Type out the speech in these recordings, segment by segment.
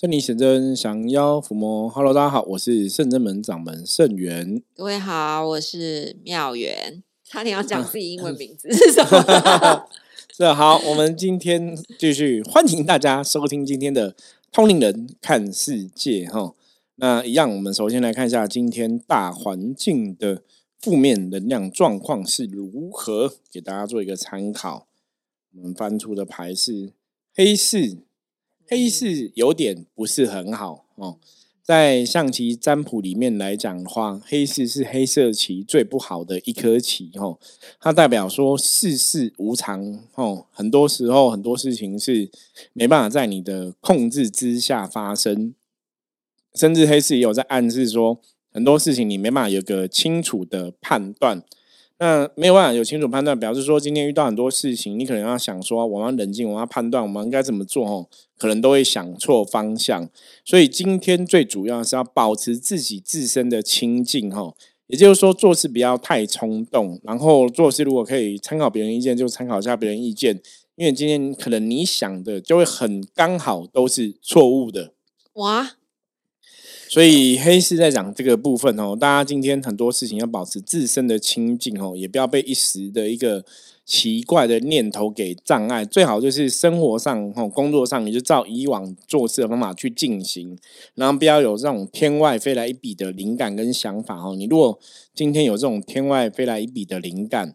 圣灵显真降妖伏魔，Hello，大家好，我是圣真门掌门圣元。各位好，我是妙元。差点要讲自己英文名字 是什么？是好，我们今天继续欢迎大家收听今天的通灵人看世界哈。那一样，我们首先来看一下今天大环境的负面能量状况是如何，给大家做一个参考。我们翻出的牌是黑四。黑是有点不是很好哦，在象棋占卜里面来讲的话，黑四是黑色棋最不好的一颗棋哦，它代表说世事无常哦，很多时候很多事情是没办法在你的控制之下发生，甚至黑四也有在暗示说很多事情你没办法有个清楚的判断。那没有办法有清楚判断，表示说今天遇到很多事情，你可能要想说，我要冷静，我要判断，我们应该怎么做？哦，可能都会想错方向。所以今天最主要是要保持自己自身的清净，哈，也就是说做事不要太冲动，然后做事如果可以参考别人意见，就参考一下别人意见，因为今天可能你想的就会很刚好都是错误的。哇！所以黑市在讲这个部分哦，大家今天很多事情要保持自身的清净哦，也不要被一时的一个奇怪的念头给障碍。最好就是生活上哦，工作上你就照以往做事的方法去进行，然后不要有这种天外飞来一笔的灵感跟想法哦。你如果今天有这种天外飞来一笔的灵感，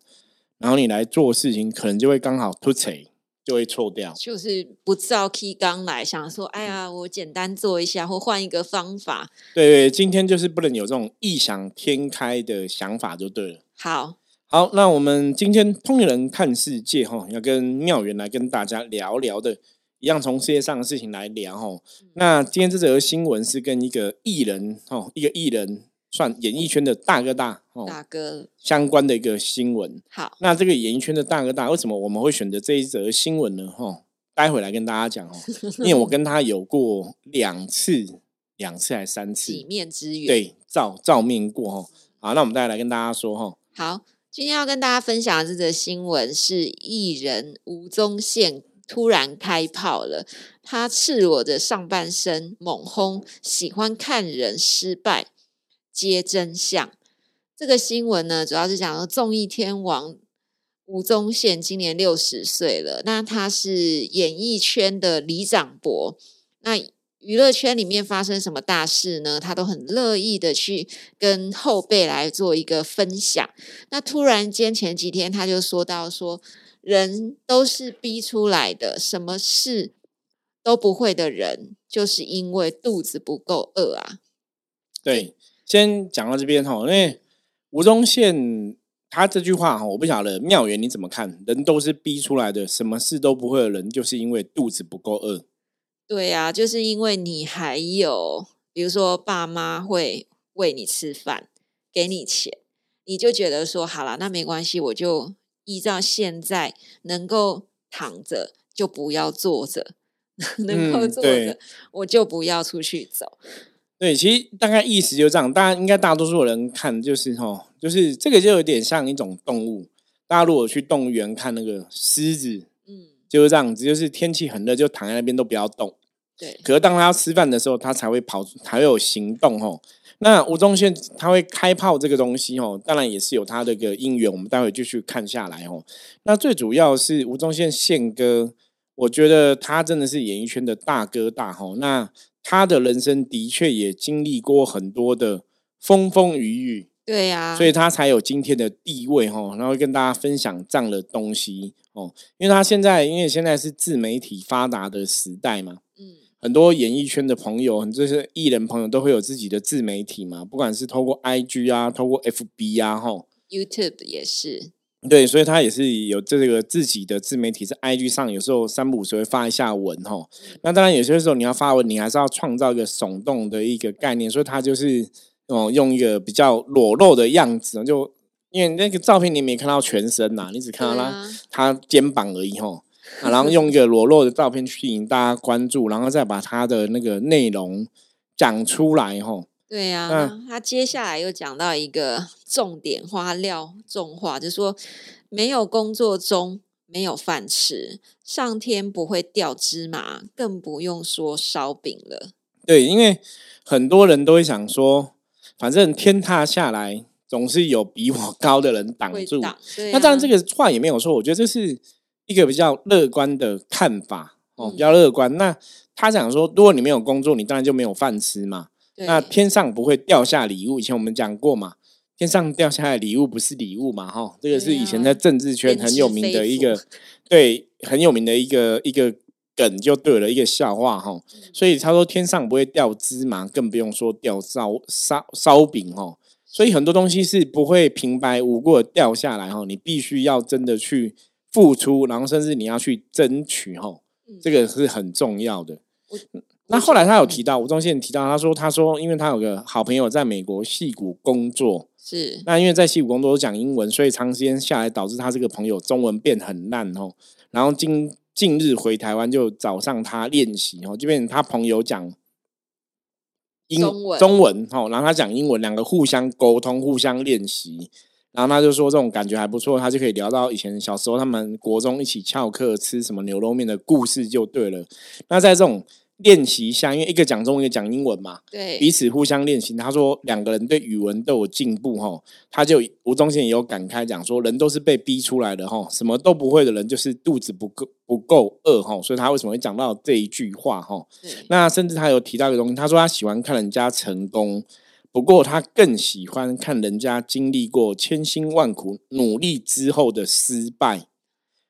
然后你来做事情，可能就会刚好突锤。就会错掉，就是不照 key 刚来，想说，哎呀，我简单做一下，或换一个方法。对对，今天就是不能有这种异想天开的想法，就对了。好，好，那我们今天通人看世界哈，要跟妙元来跟大家聊聊的，一样从世界上的事情来聊哈。那今天这则新闻是跟一个艺人哈，一个艺人。算演艺圈的大哥大哦，大哥相关的一个新闻。好，那这个演艺圈的大哥大，为什么我们会选择这一则新闻呢？哈，待会来跟大家讲哦，因为我跟他有过两次，两次还是三次几面之缘，对，照照面过哈。好，那我们再来跟大家说哈。好，今天要跟大家分享的这则新闻是艺人吴宗宪突然开炮了，他赤裸着上半身猛轰，喜欢看人失败。接真相，这个新闻呢，主要是讲说综艺天王吴宗宪今年六十岁了。那他是演艺圈的李长博，那娱乐圈里面发生什么大事呢？他都很乐意的去跟后辈来做一个分享。那突然间前几天他就说到说，人都是逼出来的，什么事都不会的人，就是因为肚子不够饿啊。对。先讲到这边哈，因为吴宗宪他这句话哈，我不晓得妙元你怎么看？人都是逼出来的，什么事都不会的人，就是因为肚子不够饿。对呀，就是因为你还有，比如说爸妈会喂你吃饭，给你钱，你就觉得说好了，那没关系，我就依照现在能够躺着就不要坐着，能够坐着我就不要出去走。对，其实大概意思就这样，大家应该大多数人看就是哈，就是这个就有点像一种动物。大家如果去动物园看那个狮子，嗯，就是这样子，就是天气很热，就躺在那边都不要动。对。可是当他要吃饭的时候，他才会跑，才会有行动哦。那吴宗宪他会开炮这个东西哦，当然也是有他的个因缘，我们待会继续看下来哦。那最主要是吴宗宪宪哥，我觉得他真的是演艺圈的大哥大吼。那他的人生的确也经历过很多的风风雨雨，对呀，所以他才有今天的地位哈，然后跟大家分享这样的东西哦。因为他现在，因为现在是自媒体发达的时代嘛，嗯，很多演艺圈的朋友，很多是艺人朋友都会有自己的自媒体嘛，不管是透过 IG 啊，透过 FB 啊，哈，YouTube 也是。对，所以他也是有这个自己的自媒体，在 IG 上有时候三不五时会发一下文哈。那当然有些时候你要发文，你还是要创造一个耸动的一个概念，所以他就是哦用一个比较裸露的样子，就因为那个照片你没看到全身呐，你只看到他他肩膀而已哈。然后用一个裸露的照片去引大家关注，然后再把他的那个内容讲出来哈。对呀，他接下来又讲到一个重点花料重话，就说没有工作中没有饭吃，上天不会掉芝麻，更不用说烧饼了。对，因为很多人都会想说，反正天塌下来总是有比我 高的人挡住。那当然，这个话也没有错，我觉得这是一个比较乐观的看法哦，比较乐观。那他想说，如果你没有工作，你当然就没有饭吃嘛。那天上不会掉下礼物，以前我们讲过嘛。天上掉下来礼物不是礼物嘛？哈，这个是以前在政治圈很有名的一个，对，很有名的一个一个梗，就对了一个笑话哈。所以他说天上不会掉芝麻，更不用说掉烧烧烧饼哈。所以很多东西是不会平白无故掉下来哈，你必须要真的去付出，然后甚至你要去争取哈，这个是很重要的。那后来他有提到吴宗宪提到，他说他说，因为他有个好朋友在美国戏谷工作。是，那因为在西谷工作都讲英文，所以长时间下来导致他这个朋友中文变很烂哦。然后近近日回台湾就找上他练习哦，就变成他朋友讲英中文哦，然后他讲英文，两个互相沟通、互相练习。然后他就说这种感觉还不错，他就可以聊到以前小时候他们国中一起翘课吃什么牛肉面的故事就对了。那在这种。练习一下，因为一个讲中文，一个讲英文嘛，对，彼此互相练习。他说两个人对语文都有进步哈，他就吴宗宪也有感慨讲说，人都是被逼出来的哈，什么都不会的人就是肚子不够不够饿哈，所以他为什么会讲到这一句话哈？那甚至他有提到一个东西，他说他喜欢看人家成功，不过他更喜欢看人家经历过千辛万苦努力之后的失败。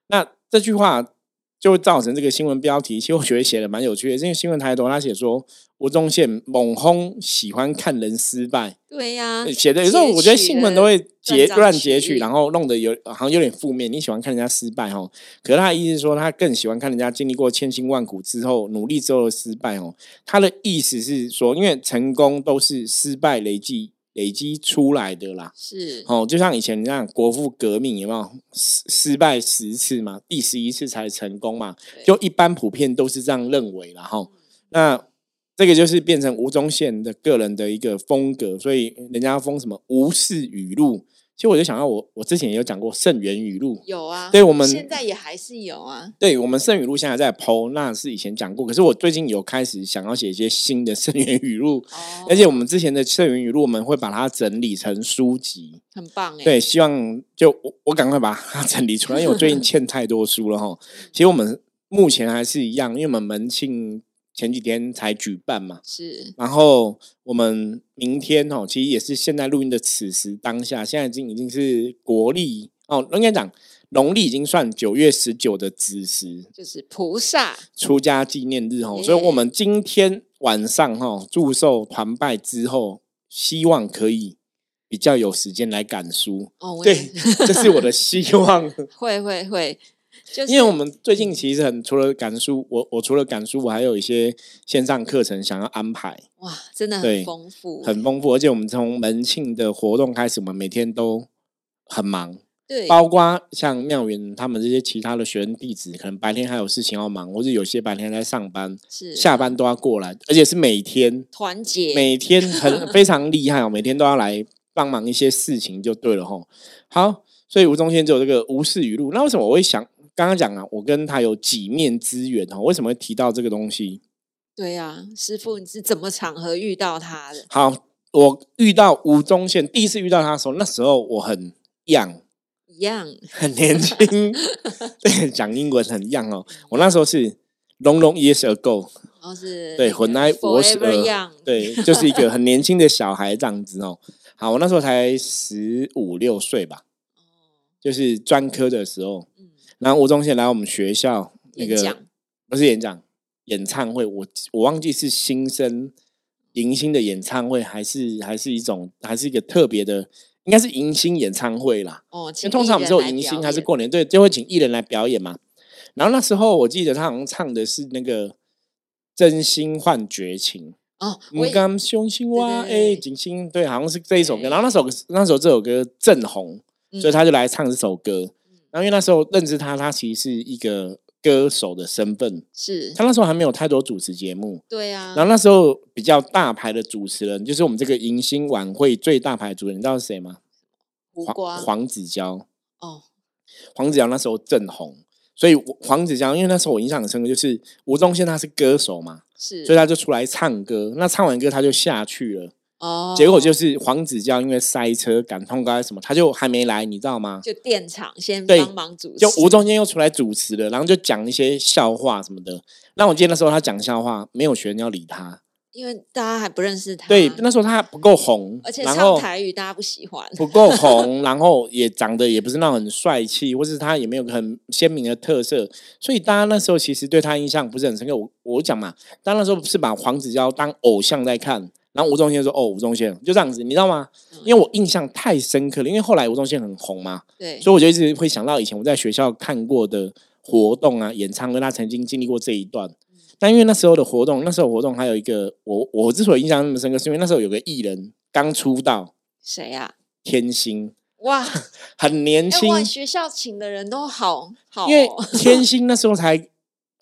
那这句话。就会造成这个新闻标题，其实我觉得写的蛮有趣的。这个新闻抬头，他写说吴宗宪猛轰喜欢看人失败。对呀，写的有时候我觉得新闻都会截乱截取，然后弄得有好像有点负面。你喜欢看人家失败哦，可是他的意思是说，他更喜欢看人家经历过千辛万苦之后努力之后的失败哦。他的意思是说，因为成功都是失败累计。累积出来的啦，是。哦，就像以前那样国父革命有没有？失失败十次嘛，第十一次才成功嘛，就一般普遍都是这样认为然后那这个就是变成吴宗宪的个人的一个风格，所以人家封什么无视语录。其实我就想到，我我之前也有讲过圣元语录，有啊，对我们现在也还是有啊。对我们圣语录现在在剖，那是以前讲过，可是我最近有开始想要写一些新的圣元语录，而且我们之前的圣元语录，我们会把它整理成书籍，很棒哎。对，希望就我我赶快把它整理出来，因为我最近欠太多书了哈。其实我们目前还是一样，因为我们门庆。前几天才举办嘛，是。然后我们明天哦，其实也是现在录音的此时当下，现在已经已经是国历哦，应该讲农历已经算九月十九的子时，就是菩萨出家纪念日哦。所以我们今天晚上哈祝寿团拜之后，希望可以比较有时间来赶书哦。对，这是我的希望。会 会会。因为我们最近其实很除了赶书，我我除了赶书，我还有一些线上课程想要安排。哇，真的很丰富，很丰富。而且我们从门庆的活动开始，我们每天都很忙。对，包括像妙云他们这些其他的学生弟子，可能白天还有事情要忙，或者有些白天在上班，是下班都要过来，而且是每天团结，每天很非常厉害哦，每天都要来帮忙一些事情，就对了吼。好，所以吴宗宪就有这个无视语录。那为什么我会想？刚刚讲啊，我跟他有几面之缘哈，为什么会提到这个东西？对呀，师傅，你是怎么场合遇到他的？好，我遇到吴宗宪，第一次遇到他的时候，那时候我很 young，young，很年轻，对，讲英文很 young 哦。我那时候是 long long years ago，哦是，对，when I was young，对，就是一个很年轻的小孩这样子哦。好，我那时候才十五六岁吧，哦，就是专科的时候。然后吴宗宪来我们学校那个不是演讲演唱会，我我忘记是新生迎新的演唱会，还是还是一种还是一个特别的，应该是迎新演唱会啦。哦，因为通常我们只有迎新还是过年，对，就会请艺人来表演嘛。然后那时候我记得他好像唱的是那个《真心换绝情》哦，我刚雄心哇哎，景星对，好像是这一首歌。然后那首那首这首歌正红，所以他就来唱这首歌。然后因为那时候认知他，他其实是一个歌手的身份，是。他那时候还没有太多主持节目，对啊。然后那时候比较大牌的主持人，就是我们这个迎新晚会最大牌主持人，你知道是谁吗？黄黄子佼。哦，黄子佼那时候正红，所以我黄子佼，因为那时候我印象很深刻，就是吴宗宪他是歌手嘛，是，所以他就出来唱歌。那唱完歌他就下去了，哦，结果就是黄子佼因为塞车赶通告什么，他就还没来，你知道吗？就电场先对帮忙主持，就吴宗宪又出来主持了，然后就讲一些笑话什么的。那我记得那时候他讲笑话，没有学生要理他。因为大家还不认识他，对，那时候他不够红，而且唱台语大家不喜欢，不够红，然后也长得也不是那种很帅气，或是他也没有很鲜明的特色，所以大家那时候其实对他印象不是很深刻。我我讲嘛，大家那时候是把黄子佼当偶像在看，然后吴宗宪说：“哦，吴宗宪就这样子，你知道吗？”因为我印象太深刻了，因为后来吴宗宪很红嘛，对，所以我就一直会想到以前我在学校看过的活动啊、演唱会，他曾经经历过这一段。但因为那时候的活动，那时候活动还有一个我我之所以印象那么深刻，是因为那时候有个艺人刚出道，谁呀？天心 哇，很年哎，轻，我学校请的人都好好哦，因为天心那时候才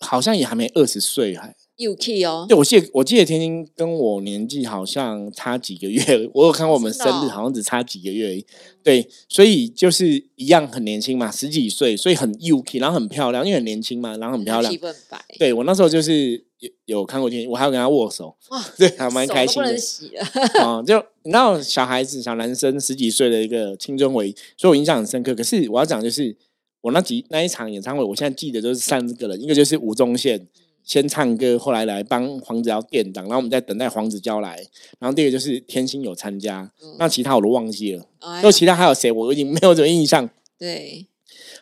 好像也还没二十岁，还对我记得我记得天津跟我年纪好像差几个月，我有看过我们生日，好像只差几个月而已。对，所以就是一样很年轻嘛，十几岁，所以很 UK，然后很漂亮，因为很年轻嘛，然后很漂亮皮。肤很白，对我那时候就是有有看过天心，我还有跟他握手，哇，对，还蛮开心的能洗了，啊、就你知道小孩子、小男生十几岁的一个青春回忆，所以我印象很深刻。可是我要讲就是，我那几那一场演唱会，我现在记得就是三个人，一个就是吴宗宪先唱歌，后来来帮黄子佼垫档，然后我们在等待黄子佼来，然后第二个就是天心有参加，嗯那其他我都忘记了，哎呀就其他还有谁我已经没有什么印象。对，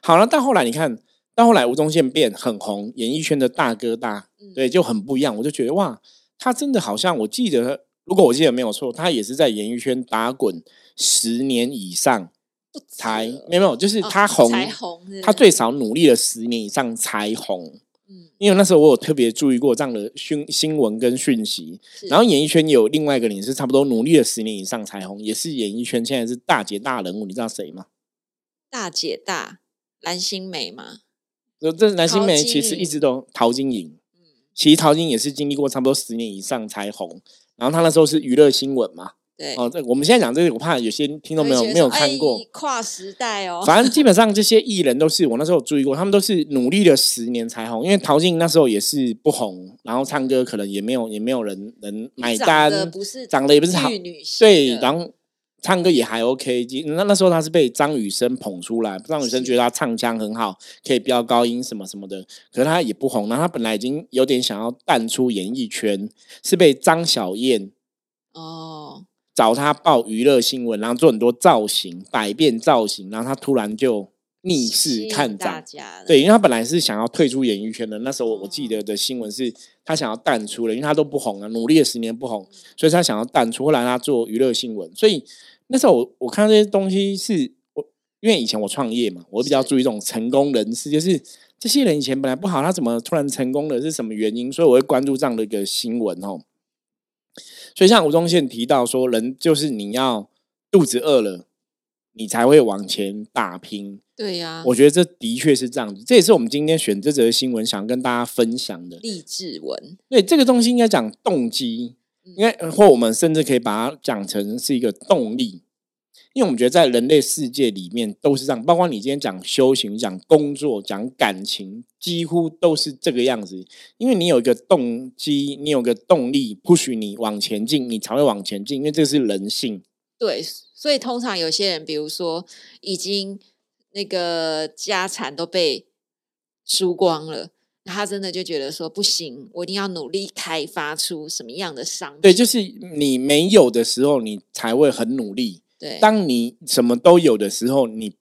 好了，到后来你看到后来吴宗宪变很红，演艺圈的大哥大，嗯对，就很不一样。我就觉得哇，他真的好像我记得，如果我记得没有错，他也是在演艺圈打滚十年以上才了没有没有，就是哦他红，才红他最少努力了十年以上才红。嗯。因为那时候我有特别注意过这样的讯新闻跟讯息，然后演艺圈有另外一个人也是差不多努力了十年以上才红，也是演艺圈现在是大姐大人物，你知道谁吗？大姐大蓝心湄嘛，这这男星陶晶美其实一直都陶晶莹，嗯，其实陶晶莹也是经历过差不多十年以上才红，然后她那时候是娱乐新闻嘛，对，哦，这我们现在讲这个，我怕有些听众没有没有看过哎，跨时代哦，反正基本上这些艺人都是 我那时候有注意过，他们都是努力了十年才红，因为陶晶莹那时候也是不红，然后唱歌可能也没有也没有人能买长单，得不是长得也不是好对，然后唱歌也还 OK。那那时候他是被张雨生捧出来，张雨生是觉得他唱腔很好，可以飙高音什么什么的，可是他也不红。然后他本来已经有点想要淡出演艺圈，是被张小燕哦，找他报娱乐新闻，然后做很多造型，百变造型，然后他突然就逆势看涨。对，因为他本来是想要退出演艺圈的，那时候我我记得的新闻是他想要淡出了，因为他都不红了，努力了十年不红，所以他想要淡出。后来他做娱乐新闻，所以那时候我我看到这些东西是我因为以前我创业嘛，我比较注意这种成功人士，就是这些人以前本来不好，他怎么突然成功了，是什么原因？所以我会关注这样的一个新闻哦。所以像吴宗宪提到说，人就是你要肚子饿了，你才会往前打拼。对呀，我觉得这的确是这样子，这也是我们今天选这则新闻想跟大家分享的。励志文，对这个东西应该讲动机，嗯应该呃或我们甚至可以把它讲成是一个动力，因为我们觉得在人类世界里面都是这样，包括你今天讲修行、讲工作、讲感情，几乎都是这个样子。因为你有一个动机，你有个动力，push 你往前进，你才会往前进，因为这是人性。对，所以通常有些人，比如说已经那个家产都被输光了，他真的就觉得说不行，我一定要努力开发出什么样的商品。对，就是你没有的时候，你才会很努力。对，当你什么都有的时候，你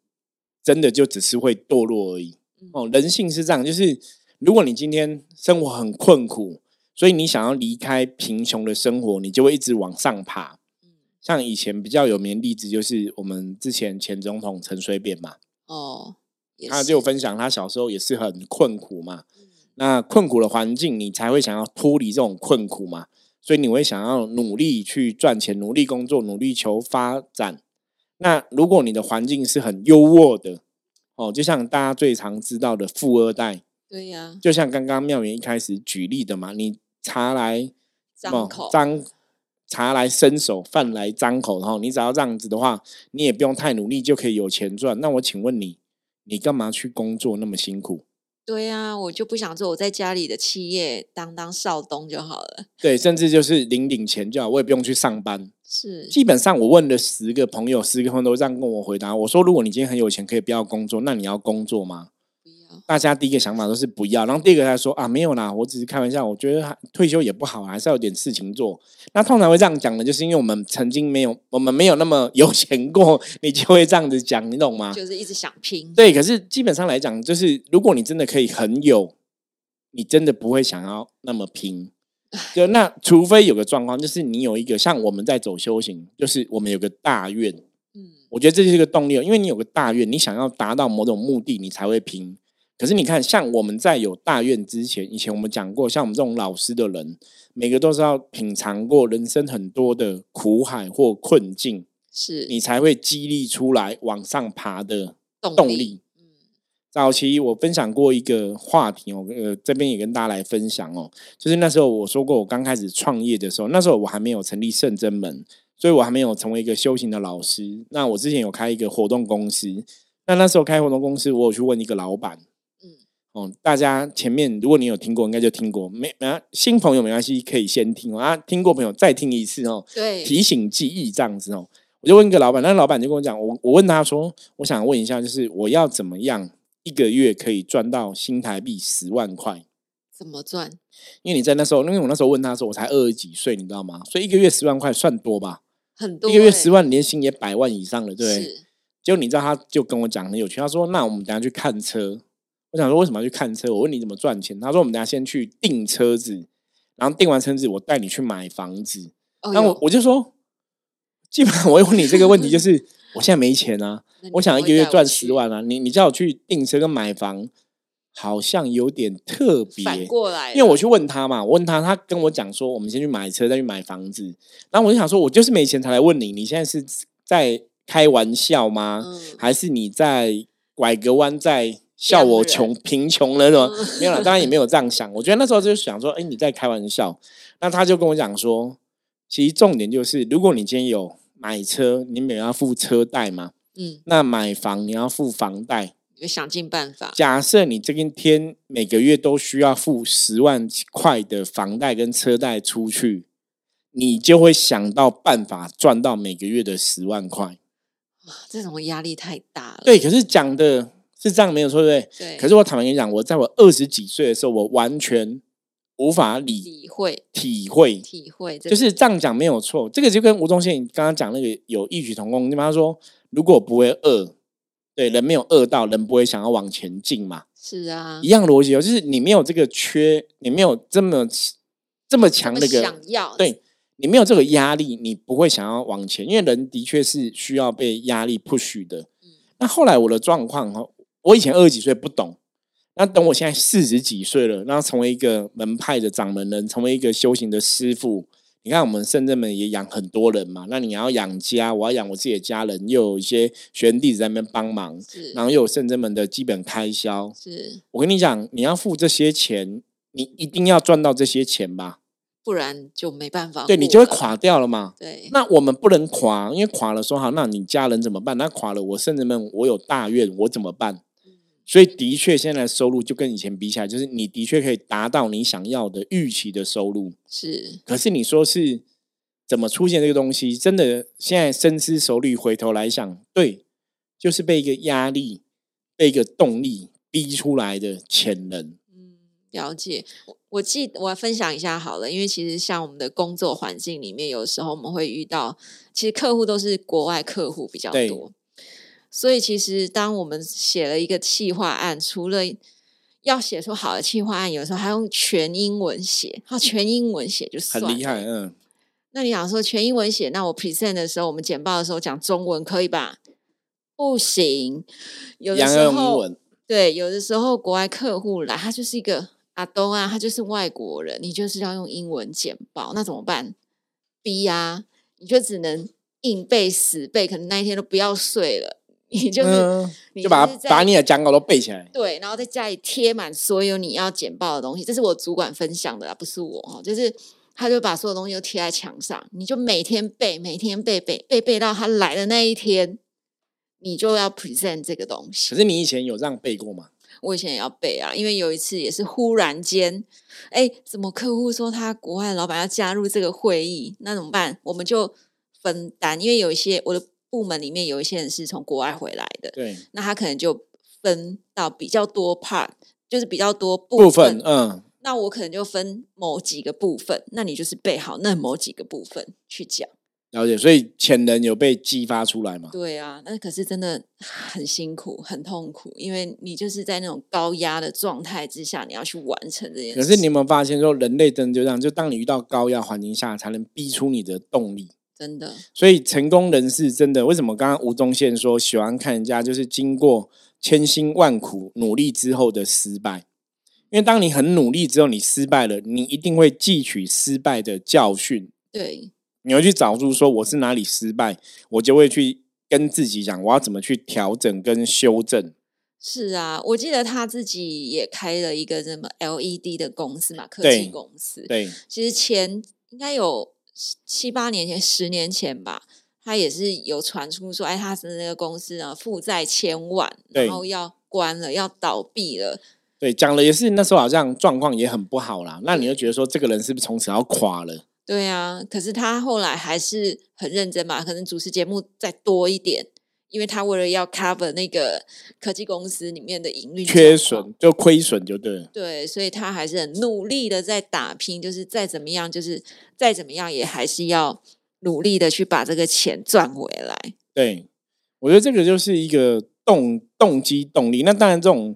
真的就只是会堕落而已。嗯。哦，人性是这样，就是如果你今天生活很困苦，所以你想要离开贫穷的生活，你就会一直往上爬。嗯。像以前比较有名的例子，就是我们之前前总统陈水扁嘛，哦，他就分享他小时候也是很困苦嘛。嗯。那困苦的环境，你才会想要脱离这种困苦嘛，所以你会想要努力去赚钱，努力工作，努力求发展。那如果你的环境是很优渥的，哦，就像大家最常知道的富二代，对呀，就像刚刚妙元一开始举例的嘛，你茶来张口张茶来伸手，饭来张口，然后你只要这样子的话，你也不用太努力就可以有钱赚。那我请问你，你干嘛去工作那么辛苦？对啊，我就不想做，我在家里的企业当当少东就好了。对，甚至就是领领钱就好，我也不用去上班。是，基本上我问了十个朋友，十个朋友都这样跟我回答。我说，如果你今天很有钱，可以不要工作，那你要工作吗？大家第一个想法都是不要，然后第二个他说啊，没有啦，我只是开玩笑，我觉得退休也不好，还是要有点事情做。那通常会这样讲的，就是因为我们曾经没有，我们没有那么有钱过，你就会这样子讲，你懂吗？就是一直想拼。对，可是基本上来讲，就是如果你真的可以很有，你真的不会想要那么拼。就那，除非有个状况，就是你有一个像我们在走修行，就是我们有个大愿，嗯，我觉得这就是一个动力，因为你有个大愿，你想要达到某种目的，你才会拼。可是你看，像我们在有大愿之前，以前我们讲过，像我们这种老师的人，每个都是要品尝过人生很多的苦海或困境，是你才会激励出来往上爬的动力。早期我分享过一个话题哦，呃，这边也跟大家来分享哦，就是那时候我说过，我刚开始创业的时候，那时候我还没有成立圣真门，所以我还没有成为一个修行的老师。那我之前有开一个活动公司，那那时候开活动公司，我有去问一个老板，嗯，哦，大家前面如果你有听过，应该就听过，没没新朋友没关系，可以先听啊，听过朋友再听一次哦，对，提醒记忆这样子哦，我就问一个老板，那老板就跟我讲，我我问他说，我想问一下，就是我要怎么样？一个月可以赚到新台币十万块，怎么赚？因为你在那时候，因为我那时候问他说，我才二十几岁，你知道吗？所以一个月十万块算多吧？很多，一个月十万，年薪也百万以上了，对不对？就你知道，他就跟我讲很有趣，他说：“那我们等下去看车。”我想说，为什么要去看车？我问你怎么赚钱？他说：“我们等下先去订车子，然后订完车子，我带你去买房子。”那我我就说，基本上我问你这个问题，就 是我现在没钱啊。我想一个月赚十万啊！你你叫我去订车跟买房，好像有点特别。反过来，因为我去问他嘛，我问他，他跟我讲说，我们先去买车，再去买房子。然后我就想说，我就是没钱才来问你，你现在是在开玩笑吗？还是你在拐个弯在笑我穷贫穷了？是吗？没有了，当然也没有这样想。我觉得那时候就想说，哎，你在开玩笑。那他就跟我讲说，其实重点就是，如果你今天有买车，你每要付车贷嘛。嗯，那买房你要付房贷，就想尽办法。假设你这一天每个月都需要付十万块的房贷跟车贷出去，你就会想到办法赚到每个月的十万块。哇，这种压力太大了。对，可是讲的是这样没有错，对不对？对。可是我坦白跟你讲，我在我二十几岁的时候，我完全无法理会、体会、体会，就是这样讲没有错。这个就跟吴宗宪刚刚讲那个有异曲同工。你他说。如果不会饿，对人没有饿到，人不会想要往前进嘛？是啊，一样逻辑哦，就是你没有这个缺，你没有这么这么强的个想要，对你没有这个压力，你不会想要往前，因为人的确是需要被压力 push 的。那后来我的状况哈，我以前二十几岁不懂，那等我现在四十几岁了，然后成为一个门派的掌门人，成为一个修行的师傅。你看，我们圣正门也养很多人嘛，那你要养家，我要养我自己的家人，又有一些学员弟子在那边帮忙，然后又有圣正门的基本开销。是我跟你讲，你要付这些钱，你一定要赚到这些钱吧，不然就没办法。对你就会垮掉了嘛。对，那我们不能垮，因为垮了说好，那你家人怎么办？那垮了，我圣正门我有大愿，我怎么办？所以的确，现在收入就跟以前比起来，就是你的确可以达到你想要的预期的收入。是，可是你说是怎么出现这个东西？真的，现在深思熟虑，回头来想，对，就是被一个压力、被一个动力逼出来的潜能。嗯，了解。我我记，我分享一下好了，因为其实像我们的工作环境里面，有时候我们会遇到，其实客户都是国外客户比较多。所以，其实当我们写了一个企划案，除了要写出好的企划案，有时候还用全英文写，好，全英文写就算很厉害，嗯。那你想说全英文写，那我 present 的时候，我们简报的时候讲中文可以吧？不行，有的时候对，有的时候国外客户来，他就是一个阿东啊，他就是外国人，你就是要用英文简报，那怎么办？逼啊，你就只能硬背死背，可能那一天都不要睡了。你就是，就把把你的讲稿都背起来，对，然后在家里贴满所有你要简报的东西。这是我主管分享的啦，不是我哦。就是他就把所有东西都贴在墙上，你就每天背，每天背背背背到他来的那一天，你就要 present 这个东西。可是你以前有这样背过吗？我以前也要背啊，因为有一次也是忽然间，哎，怎么客户说他国外的老板要加入这个会议，那怎么办？我们就分担，因为有一些我的部门里面有一些人是从国外回来的，对，那他可能就分到比较多 part，就是比较多部分，嗯，那我可能就分某几个部分，那你就是背好那某几个部分去讲。了解，所以潜能有被激发出来吗？对啊，那可是真的很辛苦、很痛苦，因为你就是在那种高压的状态之下，你要去完成这件事。可是你有没有发现，说人类真的就这样，就当你遇到高压环境下，才能逼出你的动力。真的，所以成功人士真的为什么？刚刚吴宗宪说喜欢看人家就是经过千辛万苦努力之后的失败，因为当你很努力之后，你失败了，你一定会汲取失败的教训。对。你要去找出说我是哪里失败，我就会去跟自己讲，我要怎么去调整跟修正。是啊，我记得他自己也开了一个什么 LED 的公司嘛，科技公司。对，其实前应该有七八年前、十年前吧，他也是有传出说，哎，他是那个公司啊，负债千万，然后要关了，要倒闭了。对，讲了也是那时候好像状况也很不好啦。那你就觉得说，这个人是不是从此要垮了？对啊，可是他后来还是很认真嘛，可能主持节目再多一点，因为他为了要 cover 那个科技公司里面的盈利缺损，就亏损就对。对，所以他还是很努力的在打拼，就是再怎么样，就是再怎么样，也还是要努力的去把这个钱赚回来。对，我觉得这个就是一个动动机动力。那当然，这种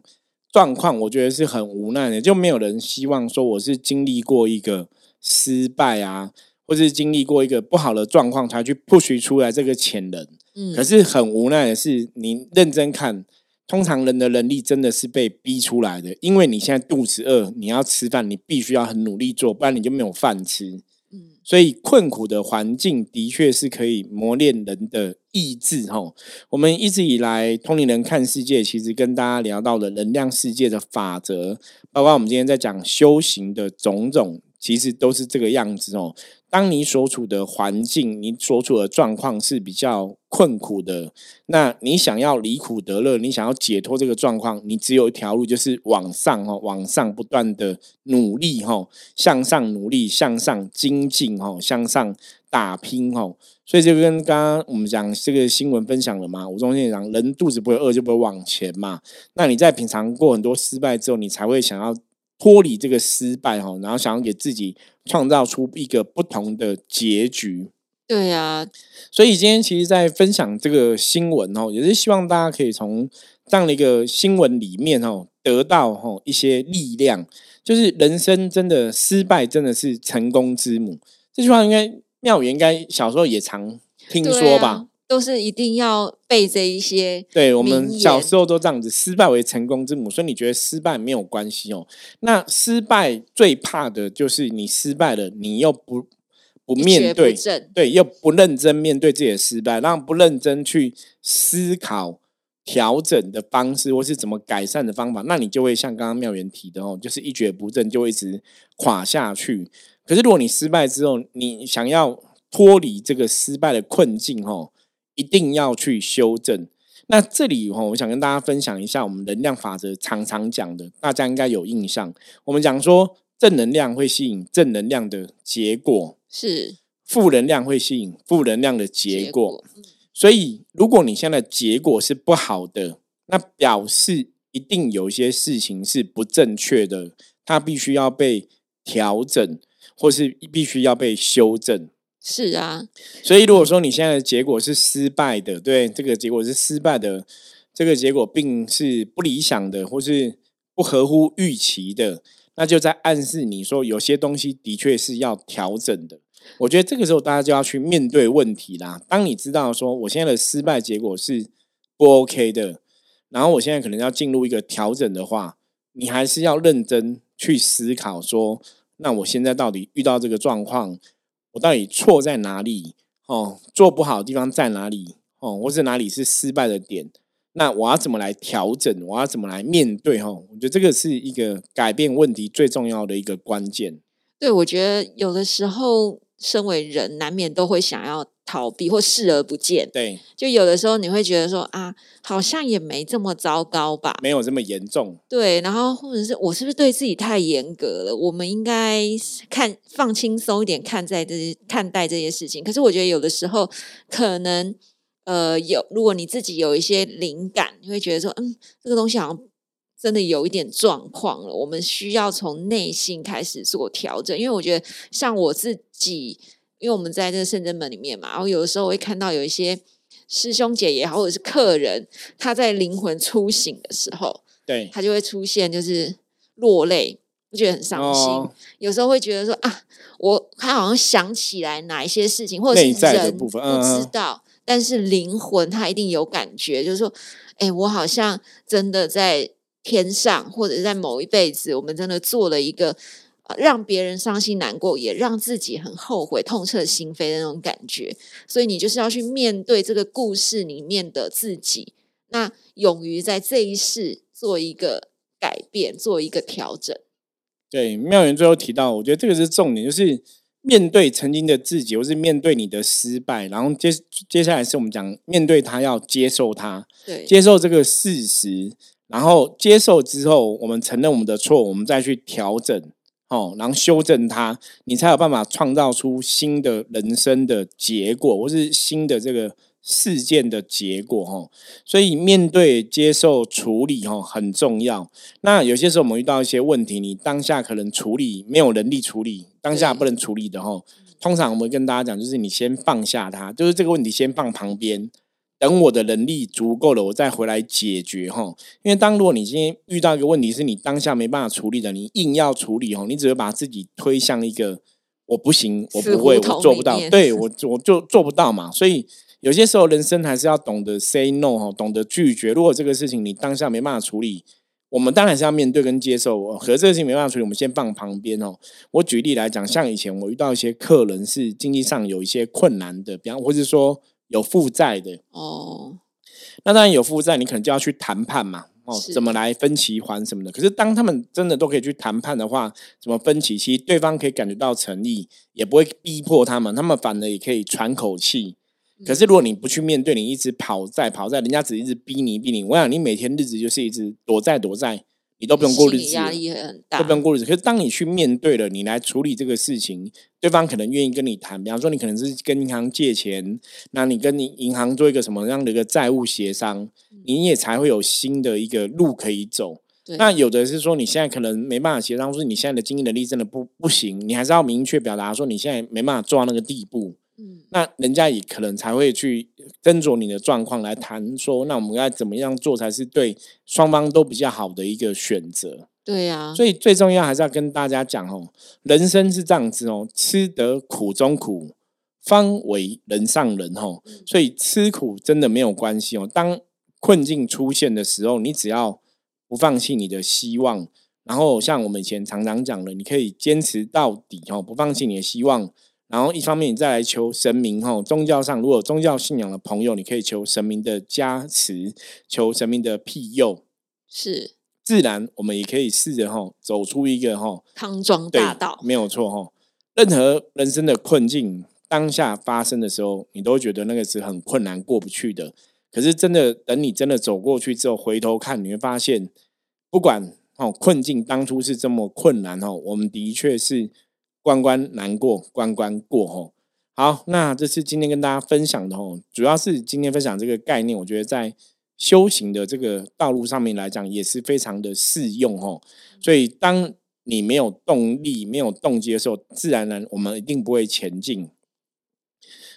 状况我觉得是很无奈的，就没有人希望说我是经历过一个。失败啊，或是经历过一个不好的状况，才去 push 出来这个潜能。嗯，可是很无奈的是，你认真看，通常人的能力真的是被逼出来的。因为你现在肚子饿，你要吃饭，你必须要很努力做，不然你就没有饭吃。嗯，所以困苦的环境的确是可以磨练人的意志。哈，我们一直以来通灵人看世界，其实跟大家聊到的能量世界的法则，包括我们今天在讲修行的种种。其实都是这个样子哦。当你所处的环境、你所处的状况是比较困苦的，那你想要离苦得乐，你想要解脱这个状况，你只有一条路，就是往上哦，往上不断的努力哈，向上努力，向上精进哈，向上打拼哈。所以就跟刚刚我们讲这个新闻分享了嘛，吴宗宪讲，人肚子不会饿就不会往前嘛。那你在品尝过很多失败之后，你才会想要。脱离这个失败哈，然后想要给自己创造出一个不同的结局。对呀，所以今天其实，在分享这个新闻哦，也是希望大家可以从这样的一个新闻里面哦，得到哈一些力量。就是人生真的失败，真的是成功之母。这句话应该妙语应该小时候也常听说吧。都是一定要背这一些，对我们小时候都这样子，失败为成功之母，所以你觉得失败没有关系哦？那失败最怕的就是你失败了，你又不不面对，对，又不认真面对自己的失败，让不认真去思考调整的方式，或是怎么改善的方法，那你就会像刚刚妙元提的哦，就是一蹶不振，就会一直垮下去。可是如果你失败之后，你想要脱离这个失败的困境，哦。一定要去修正。那这里哈，我想跟大家分享一下我们能量法则常常讲的，大家应该有印象。我们讲说，正能量会吸引正能量的结果，是负能量会吸引负能量的结果。所以，如果你现在的结果是不好的，那表示一定有一些事情是不正确的，它必须要被调整，或是必须要被修正。是啊，所以如果说你现在的结果是失败的，对这个结果是失败的，这个结果并是不理想的，或是不合乎预期的，那就在暗示你说有些东西的确是要调整的。我觉得这个时候大家就要去面对问题啦。当你知道说我现在的失败结果是不 OK 的，然后我现在可能要进入一个调整的话，你还是要认真去思考说，那我现在到底遇到这个状况。我到底错在哪里？哦，做不好的地方在哪里？哦，或者哪里是失败的点？那我要怎么来调整？我要怎么来面对？哈，我觉得这个是一个改变问题最重要的一个关键。对，我觉得有的时候身为人，难免都会想要逃避或视而不见。对，就有的时候你会觉得说啊，好像也没这么糟糕吧？没有这么严重。对，然后或者是我是不是对自己太严格了？我们应该看放轻松一点，看待这些看待这些事情。可是我觉得有的时候可能呃有，如果你自己有一些灵感，你会觉得说，嗯，这个东西好像。真的有一点状况了，我们需要从内心开始做调整。因为我觉得，像我自己，因为我们在这个圣真门里面嘛，然后有的时候会看到有一些师兄姐也好，或者是客人，他在灵魂初醒的时候，对他就会出现就是落泪，我觉得很伤心。有时候会觉得说啊，我他好像想起来哪一些事情，或者是人不知道，但是灵魂他一定有感觉，就是说，哎，我好像真的在。天上，或者在某一辈子，我们真的做了一个让别人伤心难过，也让自己很后悔、痛彻心扉的那种感觉。所以你就是要去面对这个故事里面的自己，那勇于在这一世做一个改变，做一个调整。对，妙元最后提到，我觉得这个是重点，就是面对曾经的自己，或是面对你的失败，然后接接下来是我们讲面对他，要接受他，对，接受这个事实。然后接受之后，我们承认我们的错，我们再去调整，哦，然后修正它，你才有办法创造出新的人生的结果，或是新的这个事件的结果，哦。所以面对、接受、处理，哦，很重要。那有些时候我们遇到一些问题，你当下可能处理没有能力处理，当下不能处理的，哦。通常我们跟大家讲，就是你先放下它，就是这个问题先放旁边。等我的能力足够了，我再回来解决哈。因为当如果你今天遇到一个问题，是你当下没办法处理的，你硬要处理哦，你只会把自己推向一个我不行，我不会，我做不到，对我我就做不到嘛。所以有些时候人生还是要懂得 say no 哈，懂得拒绝。如果这个事情你当下没办法处理，我们当然是要面对跟接受。可是这个事情没办法处理，我们先放旁边哦。我举例来讲，像以前我遇到一些客人是经济上有一些困难的，比方或者说。有负债的哦，那当然有负债，你可能就要去谈判嘛，哦，怎么来分期还什么的。可是当他们真的都可以去谈判的话，怎么分期？其实对方可以感觉到诚意，也不会逼迫他们，他们反而也可以喘口气。可是如果你不去面对，你一直跑债跑债，人家只一直逼你逼你，我想你每天日子就是一直躲债躲债。你都不用过日子，压力很大，都不用过日子。可是当你去面对了，你来处理这个事情，对方可能愿意跟你谈。比方说，你可能是跟银行借钱，那你跟你银行做一个什么样的一个债务协商，你也才会有新的一个路可以走。那有的是说，你现在可能没办法协商，说你现在的经济能力真的不不行，你还是要明确表达说你现在没办法做到那个地步。嗯，那人家也可能才会去斟酌你的状况来谈，说那我们该怎么样做才是对双方都比较好的一个选择。对呀，所以最重要还是要跟大家讲哦，人生是这样子哦，吃得苦中苦，方为人上人哦。所以吃苦真的没有关系哦。当困境出现的时候，你只要不放弃你的希望，然后像我们以前常常讲的，你可以坚持到底哦，不放弃你的希望。然后一方面你再来求神明哈，宗教上如果宗教信仰的朋友，你可以求神明的加持，求神明的庇佑，是自然我们也可以试着哈走出一个哈康庄大道，没有错哈。任何人生的困境当下发生的时候，你都觉得那个是很困难过不去的。可是真的等你真的走过去之后，回头看你会发现，不管哦困境当初是这么困难哦，我们的确是。关关难过关关过吼，好，那这是今天跟大家分享的吼，主要是今天分享这个概念，我觉得在修行的这个道路上面来讲，也是非常的适用吼。所以当你没有动力、没有动机的时候，自然而然我们一定不会前进。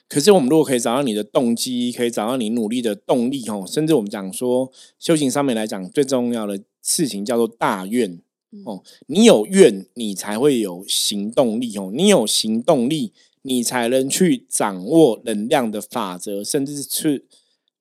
可是我们如果可以找到你的动机，可以找到你努力的动力吼，甚至我们讲说修行上面来讲，最重要的事情叫做大愿。哦，你有愿，你才会有行动力哦。你有行动力，你才能去掌握能量的法则，甚至是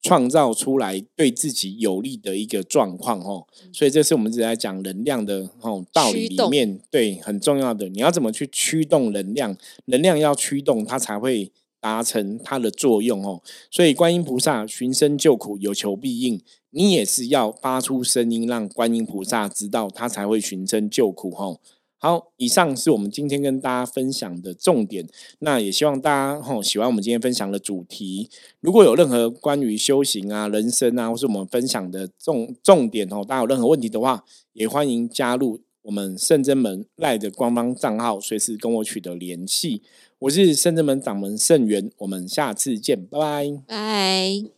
创造出来对自己有利的一个状况哦。所以，这是我们一直在讲能量的哦道理里面，对很重要的。你要怎么去驱动能量？能量要驱动，它才会达成它的作用哦。所以，观音菩萨寻声救苦，有求必应。你也是要发出声音，让观音菩萨知道，他才会寻声救苦。吼，好，以上是我们今天跟大家分享的重点。那也希望大家吼喜欢我们今天分享的主题。如果有任何关于修行啊、人生啊，或是我们分享的重重点哦，大家有任何问题的话，也欢迎加入我们圣真门赖的官方账号，随时跟我取得联系。我是圣智门掌门圣元，我们下次见，拜拜。拜。